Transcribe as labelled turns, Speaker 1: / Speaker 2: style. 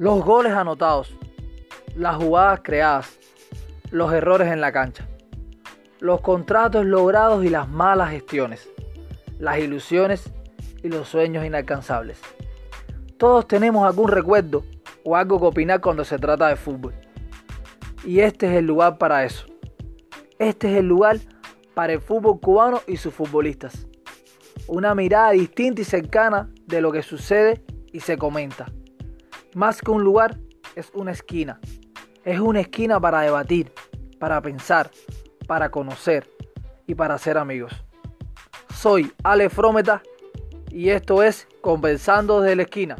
Speaker 1: Los goles anotados, las jugadas creadas, los errores en la cancha, los contratos logrados y las malas gestiones, las ilusiones y los sueños inalcanzables. Todos tenemos algún recuerdo o algo que opinar cuando se trata de fútbol. Y este es el lugar para eso. Este es el lugar para el fútbol cubano y sus futbolistas. Una mirada distinta y cercana de lo que sucede y se comenta. Más que un lugar, es una esquina. Es una esquina para debatir, para pensar, para conocer y para ser amigos. Soy Ale Frometa y esto es Conversando desde la esquina.